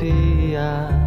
filosofia.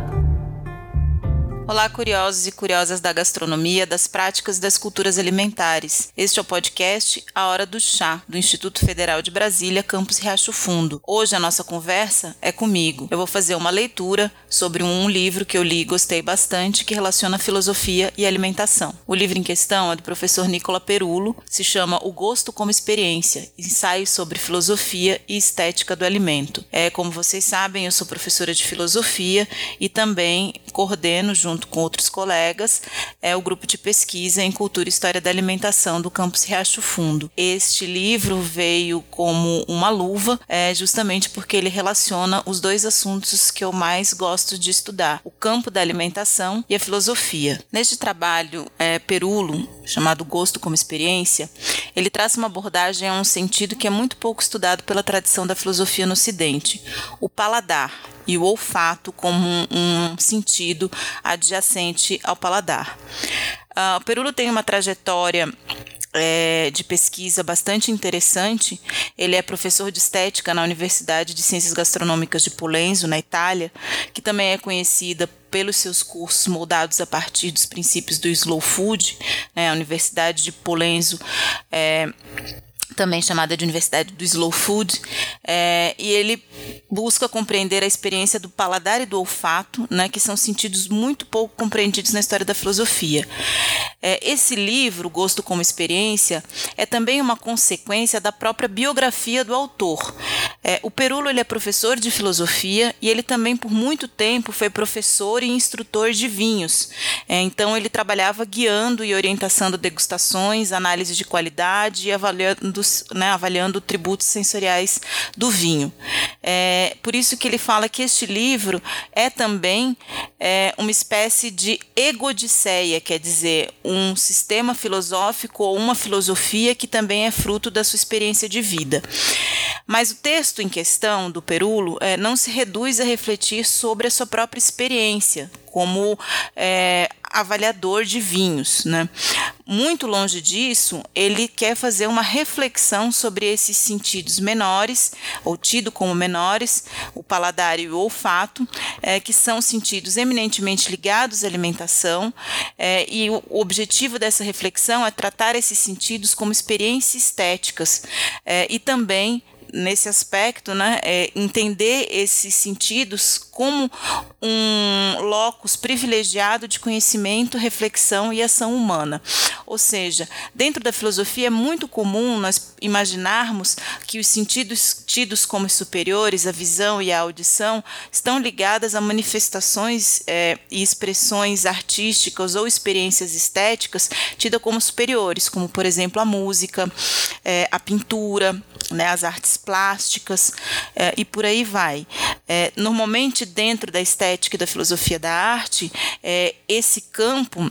Olá, curiosos e curiosas da gastronomia, das práticas e das culturas alimentares. Este é o podcast A Hora do Chá, do Instituto Federal de Brasília, campus Riacho Fundo. Hoje a nossa conversa é comigo. Eu vou fazer uma leitura sobre um livro que eu li e gostei bastante, que relaciona filosofia e alimentação. O livro em questão é do professor Nicola Perulo, se chama O Gosto como Experiência, ensaio sobre filosofia e estética do alimento. É, como vocês sabem, eu sou professora de filosofia e também coordeno junto junto com outros colegas, é o grupo de pesquisa em cultura e história da alimentação do campus Riacho Fundo. Este livro veio como uma luva, é, justamente porque ele relaciona os dois assuntos que eu mais gosto de estudar: o campo da alimentação e a filosofia. Neste trabalho, é, Perulo, chamado Gosto como Experiência, ele traz uma abordagem a um sentido que é muito pouco estudado pela tradição da filosofia no Ocidente: o paladar e o olfato como um, um sentido adjacente ao paladar. Uh, o Perulo tem uma trajetória é, de pesquisa bastante interessante. Ele é professor de estética na Universidade de Ciências Gastronômicas de Polenzo, na Itália, que também é conhecida pelos seus cursos moldados a partir dos princípios do slow food. Né? A Universidade de Polenzo é, também chamada de Universidade do Slow Food, é, e ele busca compreender a experiência do paladar e do olfato, né, que são sentidos muito pouco compreendidos na história da filosofia. É, esse livro, Gosto como Experiência, é também uma consequência da própria biografia do autor. É, o Perulo ele é professor de filosofia e ele também por muito tempo foi professor e instrutor de vinhos. É, então ele trabalhava guiando e orientando degustações, análise de qualidade e avaliando né, avaliando tributos sensoriais do vinho. É, por isso que ele fala que este livro é também é, uma espécie de egodisseia, quer dizer, um sistema filosófico ou uma filosofia que também é fruto da sua experiência de vida. Mas o texto em questão do Perulo é, não se reduz a refletir sobre a sua própria experiência como é, avaliador de vinhos. Né? Muito longe disso, ele quer fazer uma reflexão sobre esses sentidos menores, ou tido como menores, o paladar e o olfato, é, que são sentidos eminentemente ligados à alimentação, é, e o objetivo dessa reflexão é tratar esses sentidos como experiências estéticas é, e também nesse aspecto, né, é entender esses sentidos como um locus privilegiado de conhecimento, reflexão e ação humana. Ou seja, dentro da filosofia é muito comum nós imaginarmos que os sentidos tidos como superiores, a visão e a audição, estão ligadas a manifestações é, e expressões artísticas ou experiências estéticas tidas como superiores, como por exemplo a música, é, a pintura, né, as artes plásticas é, e por aí vai. É, normalmente, dentro da estética e da filosofia da arte, é, esse campo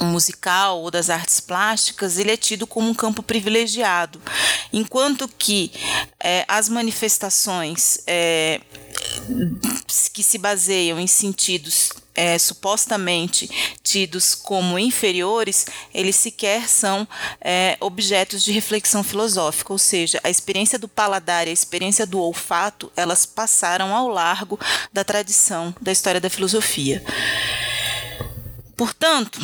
musical ou das artes plásticas, ele é tido como um campo privilegiado, enquanto que é, as manifestações é, que se baseiam em sentidos é, supostamente tidos como inferiores, eles sequer são é, objetos de reflexão filosófica, ou seja, a experiência do paladar e a experiência do olfato, elas passaram ao largo da tradição da história da filosofia. Portanto,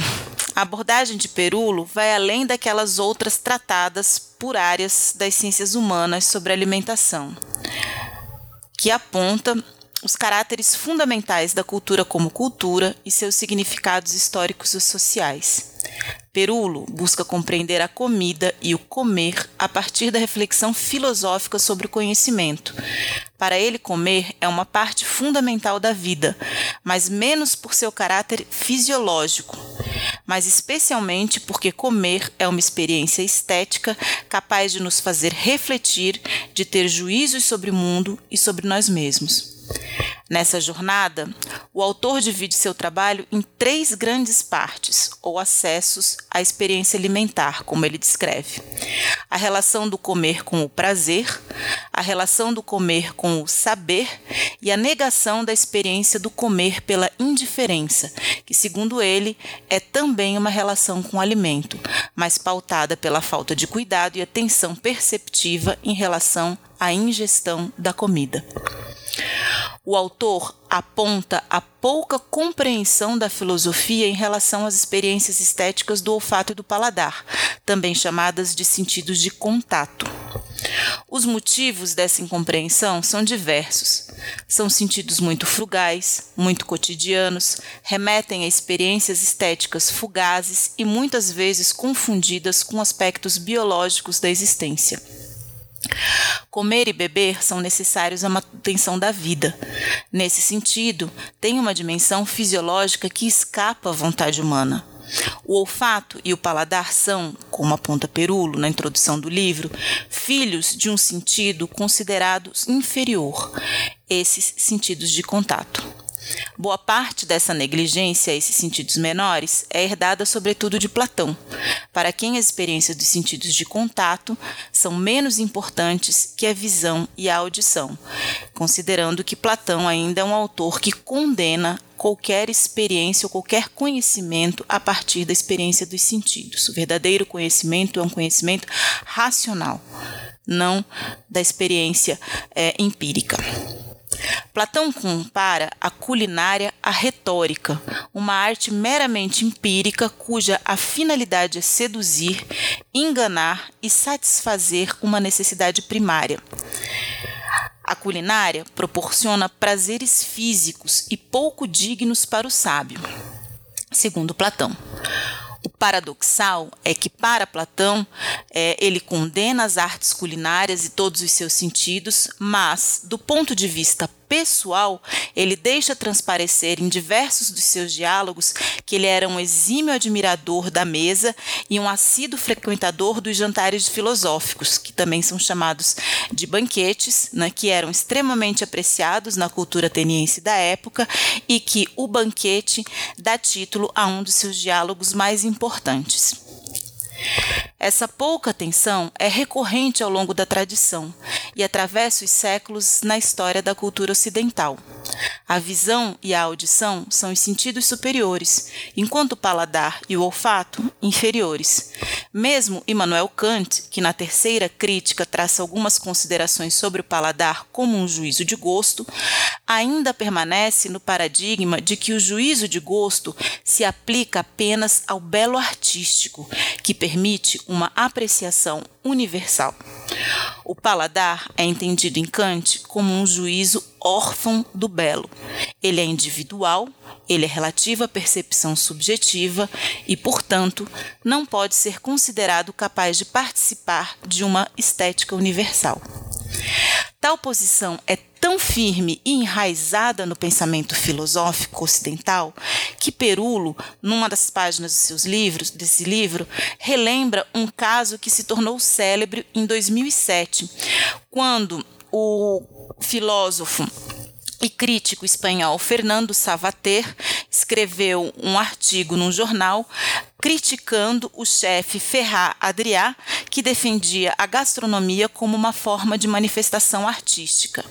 a abordagem de Perulo vai além daquelas outras tratadas por áreas das ciências humanas sobre alimentação, que aponta os caráteres fundamentais da cultura como cultura e seus significados históricos e sociais. Perulo busca compreender a comida e o comer a partir da reflexão filosófica sobre o conhecimento. Para ele, comer é uma parte fundamental da vida, mas menos por seu caráter fisiológico, mas especialmente porque comer é uma experiência estética capaz de nos fazer refletir, de ter juízos sobre o mundo e sobre nós mesmos. Nessa jornada, o autor divide seu trabalho em três grandes partes, ou acessos à experiência alimentar, como ele descreve: a relação do comer com o prazer, a relação do comer com o saber e a negação da experiência do comer pela indiferença, que, segundo ele, é também uma relação com o alimento, mas pautada pela falta de cuidado e atenção perceptiva em relação à ingestão da comida. O autor aponta a pouca compreensão da filosofia em relação às experiências estéticas do olfato e do paladar, também chamadas de sentidos de contato. Os motivos dessa incompreensão são diversos. São sentidos muito frugais, muito cotidianos, remetem a experiências estéticas fugazes e muitas vezes confundidas com aspectos biológicos da existência. Comer e beber são necessários à manutenção da vida. Nesse sentido, tem uma dimensão fisiológica que escapa à vontade humana. O olfato e o paladar são, como aponta Perulo na introdução do livro, filhos de um sentido considerado inferior, esses sentidos de contato. Boa parte dessa negligência a esses sentidos menores é herdada sobretudo de Platão, para quem as experiências dos sentidos de contato são menos importantes que a visão e a audição, considerando que Platão ainda é um autor que condena qualquer experiência ou qualquer conhecimento a partir da experiência dos sentidos. O verdadeiro conhecimento é um conhecimento racional, não da experiência é, empírica. Platão compara a culinária à retórica, uma arte meramente empírica cuja a finalidade é seduzir, enganar e satisfazer uma necessidade primária. A culinária proporciona prazeres físicos e pouco dignos para o sábio, segundo Platão. Paradoxal é que, para Platão, é, ele condena as artes culinárias e todos os seus sentidos, mas, do ponto de vista pessoal, ele deixa transparecer em diversos dos seus diálogos que ele era um exímio admirador da mesa e um assíduo frequentador dos jantares filosóficos, que também são chamados de banquetes, né, que eram extremamente apreciados na cultura ateniense da época e que o banquete dá título a um dos seus diálogos mais importantes. Essa pouca atenção é recorrente ao longo da tradição e atravessa os séculos na história da cultura ocidental. A visão e a audição são os sentidos superiores, enquanto o paladar e o olfato inferiores. Mesmo Immanuel Kant, que na terceira crítica traça algumas considerações sobre o paladar como um juízo de gosto, ainda permanece no paradigma de que o juízo de gosto se aplica apenas ao belo artístico, que permite uma apreciação universal. O paladar é entendido em Kant como um juízo órfão do belo. Ele é individual, ele é relativo à percepção subjetiva e, portanto, não pode ser considerado capaz de participar de uma estética universal. Tal posição é tão firme e enraizada no pensamento filosófico ocidental que Perulo, numa das páginas dos seus livros, desse livro, relembra um caso que se tornou célebre em 2007, quando o filósofo e crítico espanhol Fernando Savater escreveu um artigo num jornal criticando o chefe Ferrat Adrià, que defendia a gastronomia como uma forma de manifestação artística.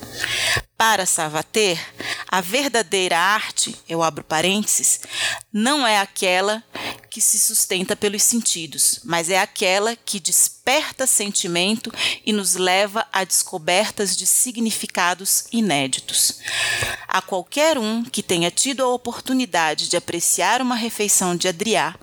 Para Savater, a verdadeira arte, eu abro parênteses, não é aquela que se sustenta pelos sentidos, mas é aquela que desperta sentimento e nos leva a descobertas de significados inéditos. A qualquer um que tenha tido a oportunidade de apreciar uma refeição de Adrià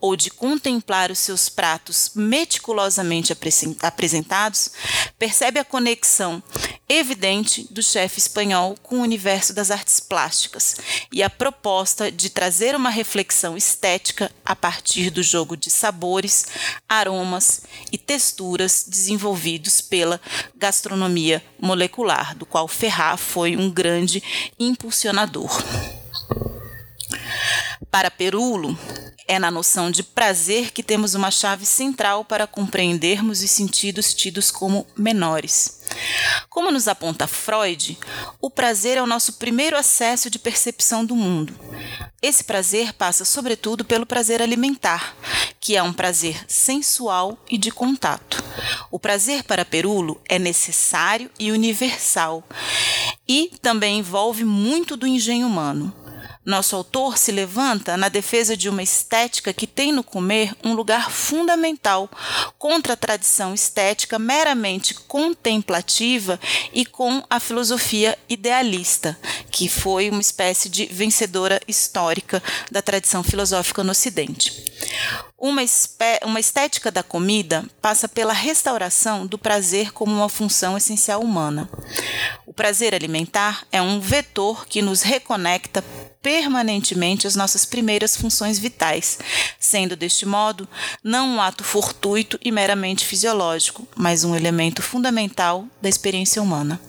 ou de contemplar os seus pratos meticulosamente apresentados, percebe a conexão evidente do chefe espanhol com o universo das artes plásticas e a proposta de trazer uma reflexão estética a partir do jogo de sabores, aromas e texturas desenvolvidos pela gastronomia molecular, do qual Ferrat foi um grande impulsionador. Para Perulo, é na noção de prazer que temos uma chave central para compreendermos os sentidos tidos como menores. Como nos aponta Freud, o prazer é o nosso primeiro acesso de percepção do mundo. Esse prazer passa, sobretudo, pelo prazer alimentar, que é um prazer sensual e de contato. O prazer para Perulo é necessário e universal e também envolve muito do engenho humano. Nosso autor se levanta na defesa de uma estética que tem no comer um lugar fundamental contra a tradição estética meramente contemplativa e com a filosofia idealista, que foi uma espécie de vencedora histórica da tradição filosófica no Ocidente. Uma, uma estética da comida passa pela restauração do prazer como uma função essencial humana. O prazer alimentar é um vetor que nos reconecta permanentemente às nossas primeiras funções vitais, sendo deste modo não um ato fortuito e meramente fisiológico, mas um elemento fundamental da experiência humana.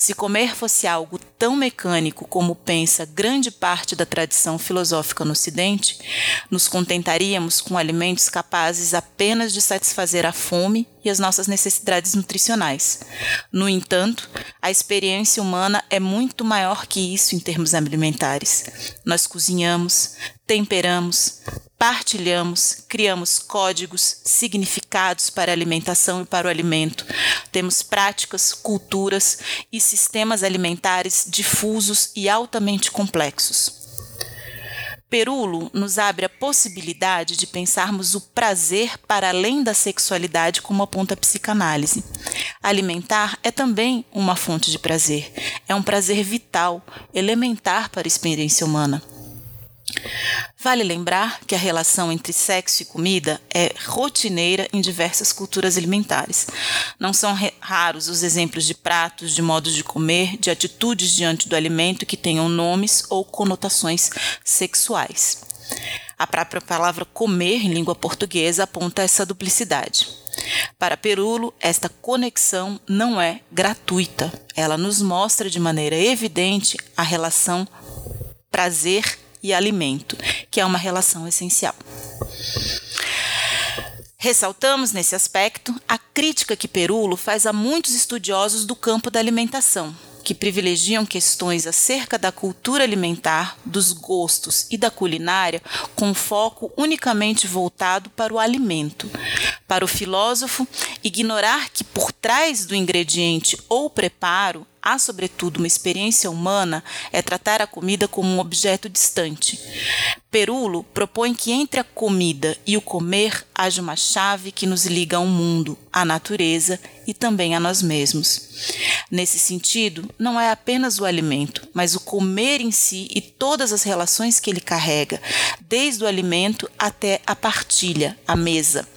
Se comer fosse algo tão mecânico como pensa grande parte da tradição filosófica no Ocidente, nos contentaríamos com alimentos capazes apenas de satisfazer a fome e as nossas necessidades nutricionais. No entanto, a experiência humana é muito maior que isso em termos alimentares. Nós cozinhamos, temperamos, partilhamos, criamos códigos, significados para a alimentação e para o alimento. Temos práticas, culturas e sistemas alimentares difusos e altamente complexos. Perulo nos abre a possibilidade de pensarmos o prazer para além da sexualidade como aponta a psicanálise. Alimentar é também uma fonte de prazer. É um prazer vital, elementar para a experiência humana. Vale lembrar que a relação entre sexo e comida é rotineira em diversas culturas alimentares. Não são raros os exemplos de pratos, de modos de comer, de atitudes diante do alimento que tenham nomes ou conotações sexuais. A própria palavra comer em língua portuguesa aponta essa duplicidade. Para Perulo, esta conexão não é gratuita. Ela nos mostra de maneira evidente a relação prazer e alimento, que é uma relação essencial. Ressaltamos nesse aspecto a crítica que Perulo faz a muitos estudiosos do campo da alimentação, que privilegiam questões acerca da cultura alimentar, dos gostos e da culinária com foco unicamente voltado para o alimento. Para o filósofo, ignorar que por trás do ingrediente ou preparo há, sobretudo, uma experiência humana é tratar a comida como um objeto distante. Perulo propõe que entre a comida e o comer haja uma chave que nos liga ao mundo, à natureza e também a nós mesmos. Nesse sentido, não é apenas o alimento, mas o comer em si e todas as relações que ele carrega, desde o alimento até a partilha, a mesa.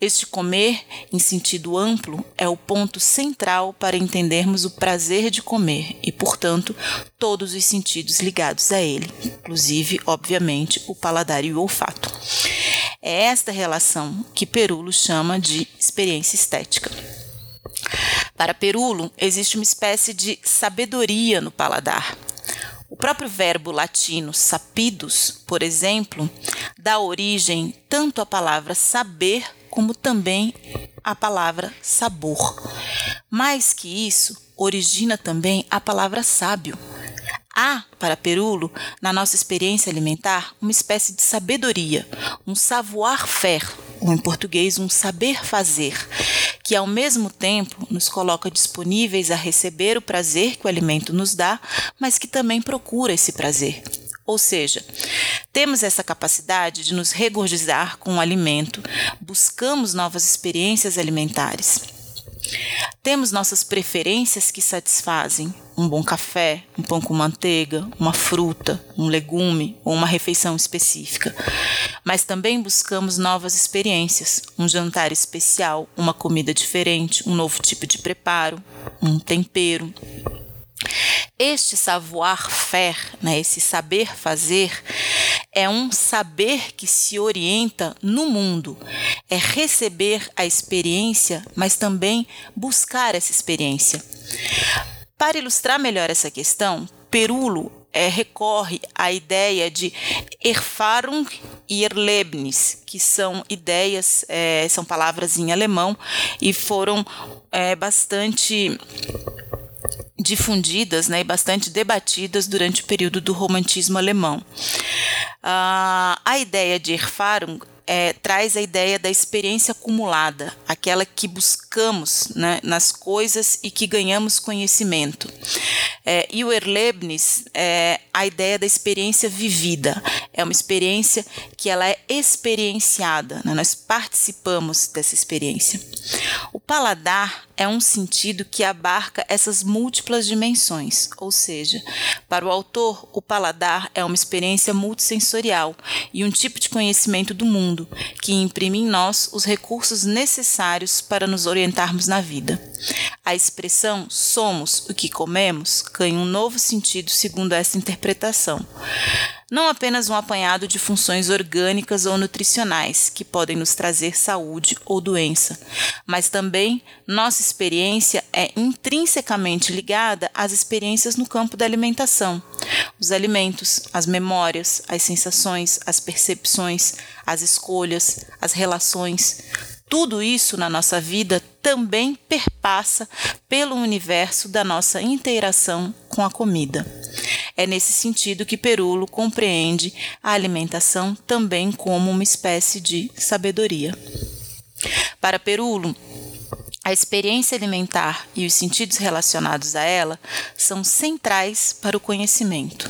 Este comer, em sentido amplo, é o ponto central para entendermos o prazer de comer e, portanto, todos os sentidos ligados a ele, inclusive, obviamente, o paladar e o olfato. É esta relação que Perulo chama de experiência estética. Para Perulo, existe uma espécie de sabedoria no paladar. O próprio verbo latino sapidus, por exemplo, dá origem tanto à palavra saber como também à palavra sabor. Mais que isso, origina também a palavra sábio. Há, para Perulo, na nossa experiência alimentar, uma espécie de sabedoria, um savoir-faire, ou em português, um saber fazer, que ao mesmo tempo nos coloca disponíveis a receber o prazer que o alimento nos dá, mas que também procura esse prazer. Ou seja, temos essa capacidade de nos regurgitar com o alimento, buscamos novas experiências alimentares. Temos nossas preferências que satisfazem um bom café, um pão com manteiga, uma fruta, um legume ou uma refeição específica. Mas também buscamos novas experiências, um jantar especial, uma comida diferente, um novo tipo de preparo, um tempero. Este savoir-faire, né, esse saber fazer, é um saber que se orienta no mundo, é receber a experiência, mas também buscar essa experiência. Para ilustrar melhor essa questão, Perulo é, recorre à ideia de Erfahrung e Erlebnis, que são ideias, é, são palavras em alemão e foram é, bastante difundidas né, e bastante debatidas durante o período do romantismo alemão. Uh, a ideia de Erfahrung é, traz a ideia da experiência acumulada, aquela que buscamos né, nas coisas e que ganhamos conhecimento. É, e o Erlebnis é a ideia da experiência vivida. É uma experiência que ela é experienciada, né? nós participamos dessa experiência. Paladar é um sentido que abarca essas múltiplas dimensões, ou seja, para o autor, o paladar é uma experiência multissensorial e um tipo de conhecimento do mundo que imprime em nós os recursos necessários para nos orientarmos na vida. A expressão somos o que comemos ganha um novo sentido segundo essa interpretação não apenas um apanhado de funções orgânicas ou nutricionais que podem nos trazer saúde ou doença, mas também nossa experiência é intrinsecamente ligada às experiências no campo da alimentação. Os alimentos, as memórias, as sensações, as percepções, as escolhas, as relações, tudo isso na nossa vida também perpassa pelo universo da nossa interação com a comida. É nesse sentido que Perulo compreende a alimentação também como uma espécie de sabedoria. Para Perulo, a experiência alimentar e os sentidos relacionados a ela são centrais para o conhecimento.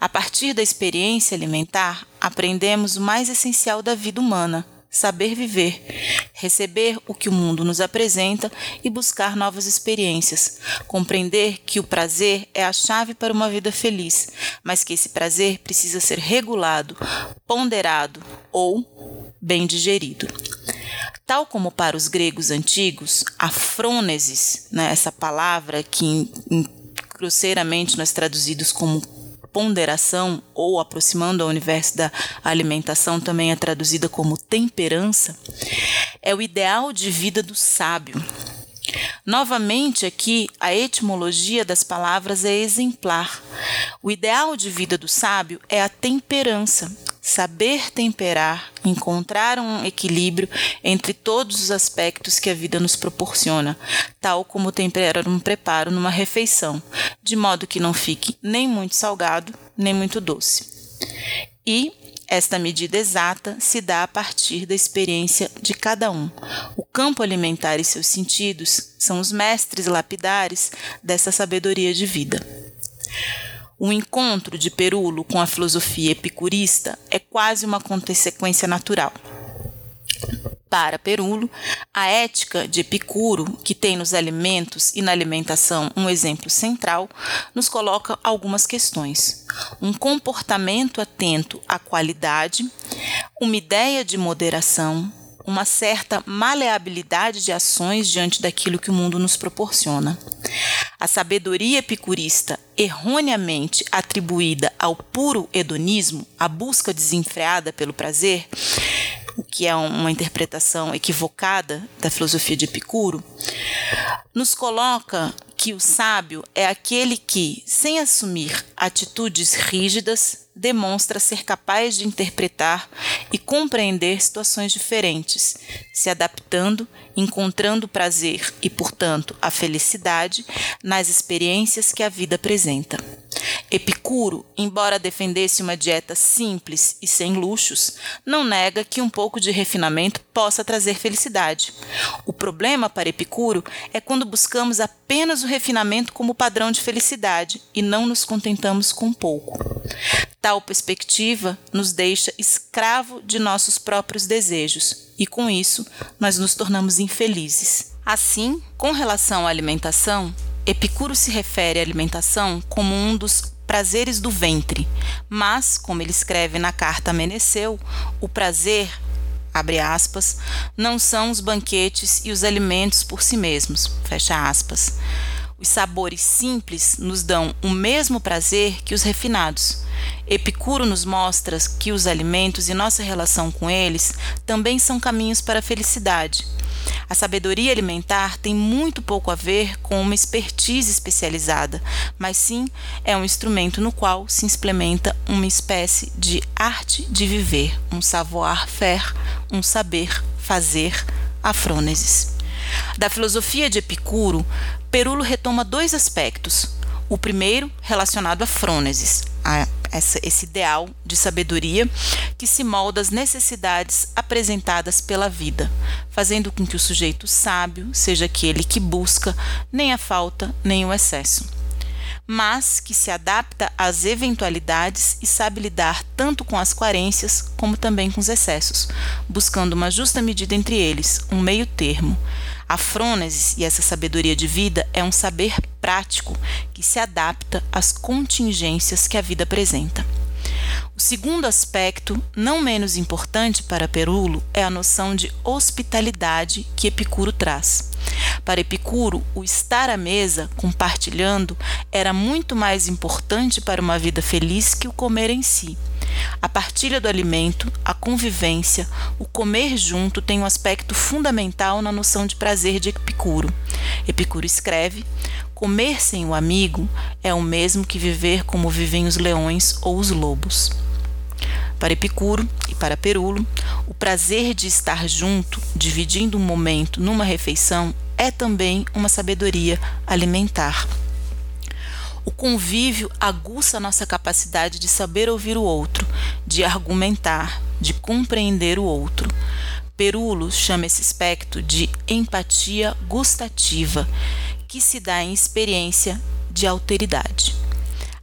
A partir da experiência alimentar, aprendemos o mais essencial da vida humana, saber viver, receber o que o mundo nos apresenta e buscar novas experiências, compreender que o prazer é a chave para uma vida feliz, mas que esse prazer precisa ser regulado, ponderado ou bem digerido. Tal como para os gregos antigos, a frônesis, né, essa palavra que grosseiramente nós traduzidos como ponderação, ou aproximando ao universo da alimentação, também é traduzida como temperança, é o ideal de vida do sábio. Novamente, aqui, a etimologia das palavras é exemplar. O ideal de vida do sábio é a temperança, saber temperar, encontrar um equilíbrio entre todos os aspectos que a vida nos proporciona, tal como temperar um preparo numa refeição, de modo que não fique nem muito salgado, nem muito doce. E esta medida exata se dá a partir da experiência de cada um. O campo alimentar e seus sentidos são os mestres lapidares dessa sabedoria de vida. O encontro de Perulo com a filosofia epicurista é quase uma consequência natural. Para Perulo, a ética de Epicuro, que tem nos alimentos e na alimentação um exemplo central, nos coloca algumas questões. Um comportamento atento à qualidade, uma ideia de moderação, uma certa maleabilidade de ações diante daquilo que o mundo nos proporciona. A sabedoria epicurista, erroneamente atribuída ao puro hedonismo, a busca desenfreada pelo prazer, o que é uma interpretação equivocada da filosofia de Epicuro, nos coloca que o sábio é aquele que, sem assumir atitudes rígidas, demonstra ser capaz de interpretar e compreender situações diferentes, se adaptando, encontrando prazer e, portanto, a felicidade nas experiências que a vida apresenta. Epicuro, embora defendesse uma dieta simples e sem luxos, não nega que um pouco de refinamento possa trazer felicidade. O problema para Epicuro é quando buscamos apenas o refinamento como padrão de felicidade e não nos contentamos com pouco. Tal perspectiva nos deixa escravo de nossos próprios desejos e, com isso, nós nos tornamos infelizes. Assim, com relação à alimentação, Epicuro se refere à alimentação como um dos prazeres do ventre, mas, como ele escreve na carta Meneceu, o prazer, abre aspas, não são os banquetes e os alimentos por si mesmos, fecha aspas. Os sabores simples nos dão o mesmo prazer que os refinados. Epicuro nos mostra que os alimentos e nossa relação com eles também são caminhos para a felicidade. A sabedoria alimentar tem muito pouco a ver com uma expertise especializada, mas sim é um instrumento no qual se implementa uma espécie de arte de viver, um savoir-faire, um saber fazer, a frônesis. Da filosofia de Epicuro, Perulo retoma dois aspectos. O primeiro, relacionado à frônesis, a essa, esse ideal de sabedoria que se molda às necessidades apresentadas pela vida, fazendo com que o sujeito sábio seja aquele que busca nem a falta nem o excesso. Mas que se adapta às eventualidades e sabe lidar tanto com as carências como também com os excessos, buscando uma justa medida entre eles, um meio termo. A frônesis e essa sabedoria de vida é um saber prático que se adapta às contingências que a vida apresenta. O segundo aspecto, não menos importante para Perulo, é a noção de hospitalidade que Epicuro traz. Para Epicuro, o estar à mesa, compartilhando, era muito mais importante para uma vida feliz que o comer em si. A partilha do alimento, a convivência, o comer junto tem um aspecto fundamental na noção de prazer de Epicuro. Epicuro escreve: Comer sem o amigo é o mesmo que viver como vivem os leões ou os lobos. Para Epicuro e para Perulo, o prazer de estar junto, dividindo um momento numa refeição, é também uma sabedoria alimentar. O convívio aguça nossa capacidade de saber ouvir o outro, de argumentar, de compreender o outro. Perulo chama esse aspecto de empatia gustativa, que se dá em experiência de alteridade.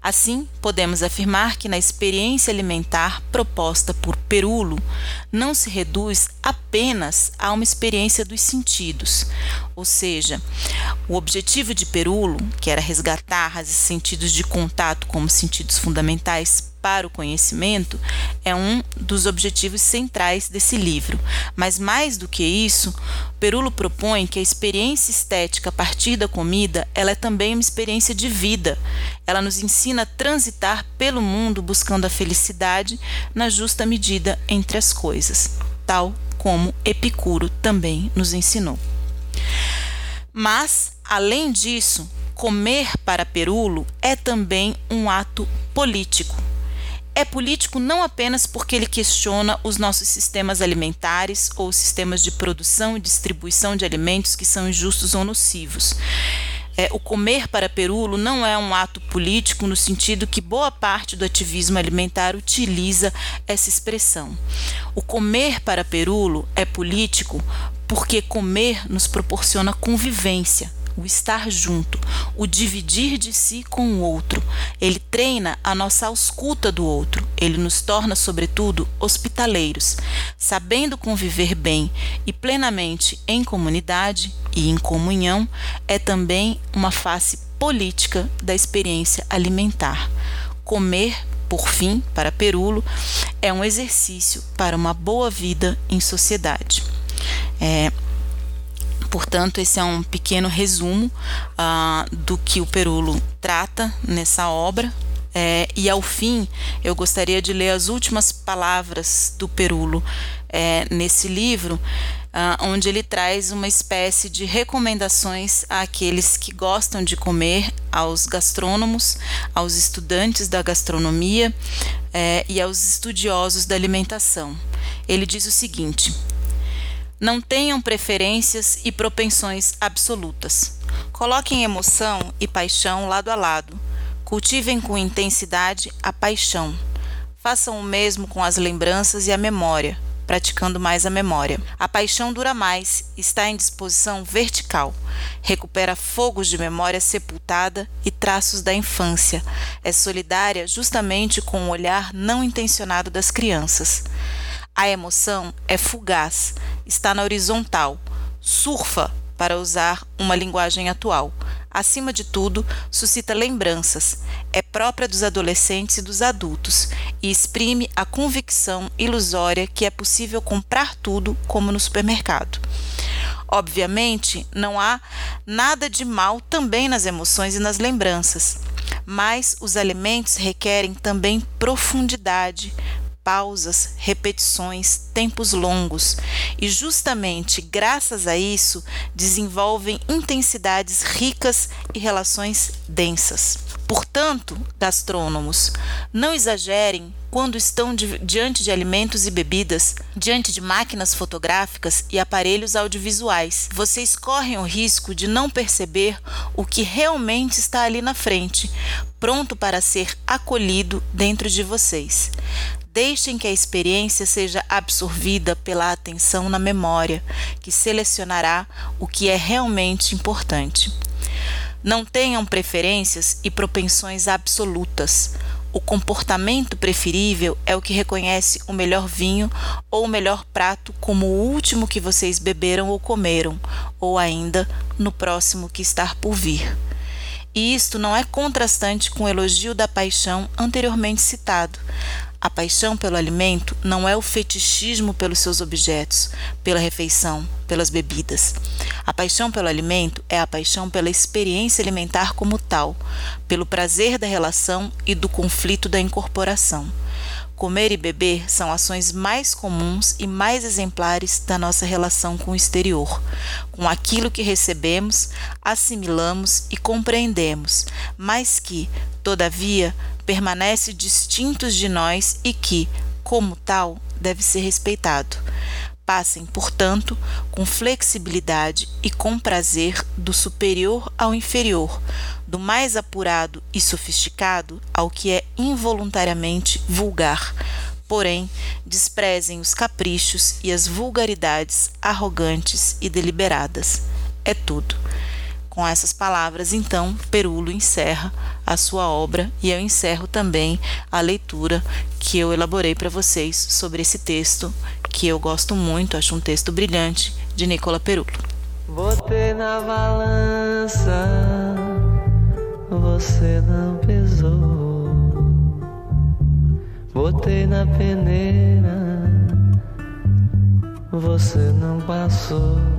Assim, podemos afirmar que na experiência alimentar proposta por Perulo não se reduz apenas a uma experiência dos sentidos, ou seja, o objetivo de Perulo, que era resgatar os sentidos de contato como sentidos fundamentais para o conhecimento é um dos objetivos centrais desse livro. Mas mais do que isso, Perulo propõe que a experiência estética a partir da comida, ela é também uma experiência de vida. Ela nos ensina a transitar pelo mundo buscando a felicidade na justa medida entre as coisas, tal como Epicuro também nos ensinou. Mas, além disso, comer para Perulo é também um ato político é político não apenas porque ele questiona os nossos sistemas alimentares ou sistemas de produção e distribuição de alimentos que são injustos ou nocivos. É, o comer para Perulo não é um ato político no sentido que boa parte do ativismo alimentar utiliza essa expressão. O comer para Perulo é político porque comer nos proporciona convivência, o estar junto, o dividir de si com o outro. Ele treina a nossa ausculta do outro. Ele nos torna, sobretudo, hospitaleiros, sabendo conviver bem e plenamente em comunidade e em comunhão, é também uma face política da experiência alimentar. Comer por fim, para Perulo, é um exercício para uma boa vida em sociedade. É, Portanto, esse é um pequeno resumo uh, do que o Perulo trata nessa obra. É, e ao fim, eu gostaria de ler as últimas palavras do Perulo é, nesse livro, uh, onde ele traz uma espécie de recomendações àqueles que gostam de comer, aos gastrônomos, aos estudantes da gastronomia é, e aos estudiosos da alimentação. Ele diz o seguinte. Não tenham preferências e propensões absolutas. Coloquem emoção e paixão lado a lado. Cultivem com intensidade a paixão. Façam o mesmo com as lembranças e a memória, praticando mais a memória. A paixão dura mais, está em disposição vertical, recupera fogos de memória sepultada e traços da infância. É solidária justamente com o olhar não intencionado das crianças. A emoção é fugaz, está na horizontal, surfa, para usar uma linguagem atual. Acima de tudo, suscita lembranças, é própria dos adolescentes e dos adultos e exprime a convicção ilusória que é possível comprar tudo como no supermercado. Obviamente, não há nada de mal também nas emoções e nas lembranças, mas os alimentos requerem também profundidade, pausas, repetições, tempos longos, e justamente graças a isso desenvolvem intensidades ricas e relações densas. Portanto, gastrônomos, não exagerem quando estão di diante de alimentos e bebidas, diante de máquinas fotográficas e aparelhos audiovisuais. Vocês correm o risco de não perceber o que realmente está ali na frente, pronto para ser acolhido dentro de vocês. Deixem que a experiência seja absorvida pela atenção na memória, que selecionará o que é realmente importante. Não tenham preferências e propensões absolutas. O comportamento preferível é o que reconhece o melhor vinho ou o melhor prato como o último que vocês beberam ou comeram, ou ainda no próximo que está por vir. E isto não é contrastante com o elogio da paixão anteriormente citado. A paixão pelo alimento não é o fetichismo pelos seus objetos, pela refeição, pelas bebidas. A paixão pelo alimento é a paixão pela experiência alimentar como tal, pelo prazer da relação e do conflito da incorporação. Comer e beber são ações mais comuns e mais exemplares da nossa relação com o exterior, com aquilo que recebemos, assimilamos e compreendemos, mas que, todavia, permanece distintos de nós e que, como tal, deve ser respeitado. Passem, portanto, com flexibilidade e com prazer do superior ao inferior, do mais apurado e sofisticado ao que é involuntariamente vulgar. Porém, desprezem os caprichos e as vulgaridades arrogantes e deliberadas. É tudo. Com essas palavras, então, Perulo encerra a sua obra e eu encerro também a leitura que eu elaborei para vocês sobre esse texto que eu gosto muito, acho um texto brilhante de Nicola Perulo. Botei na balança, você não pesou. Botei na peneira, você não passou.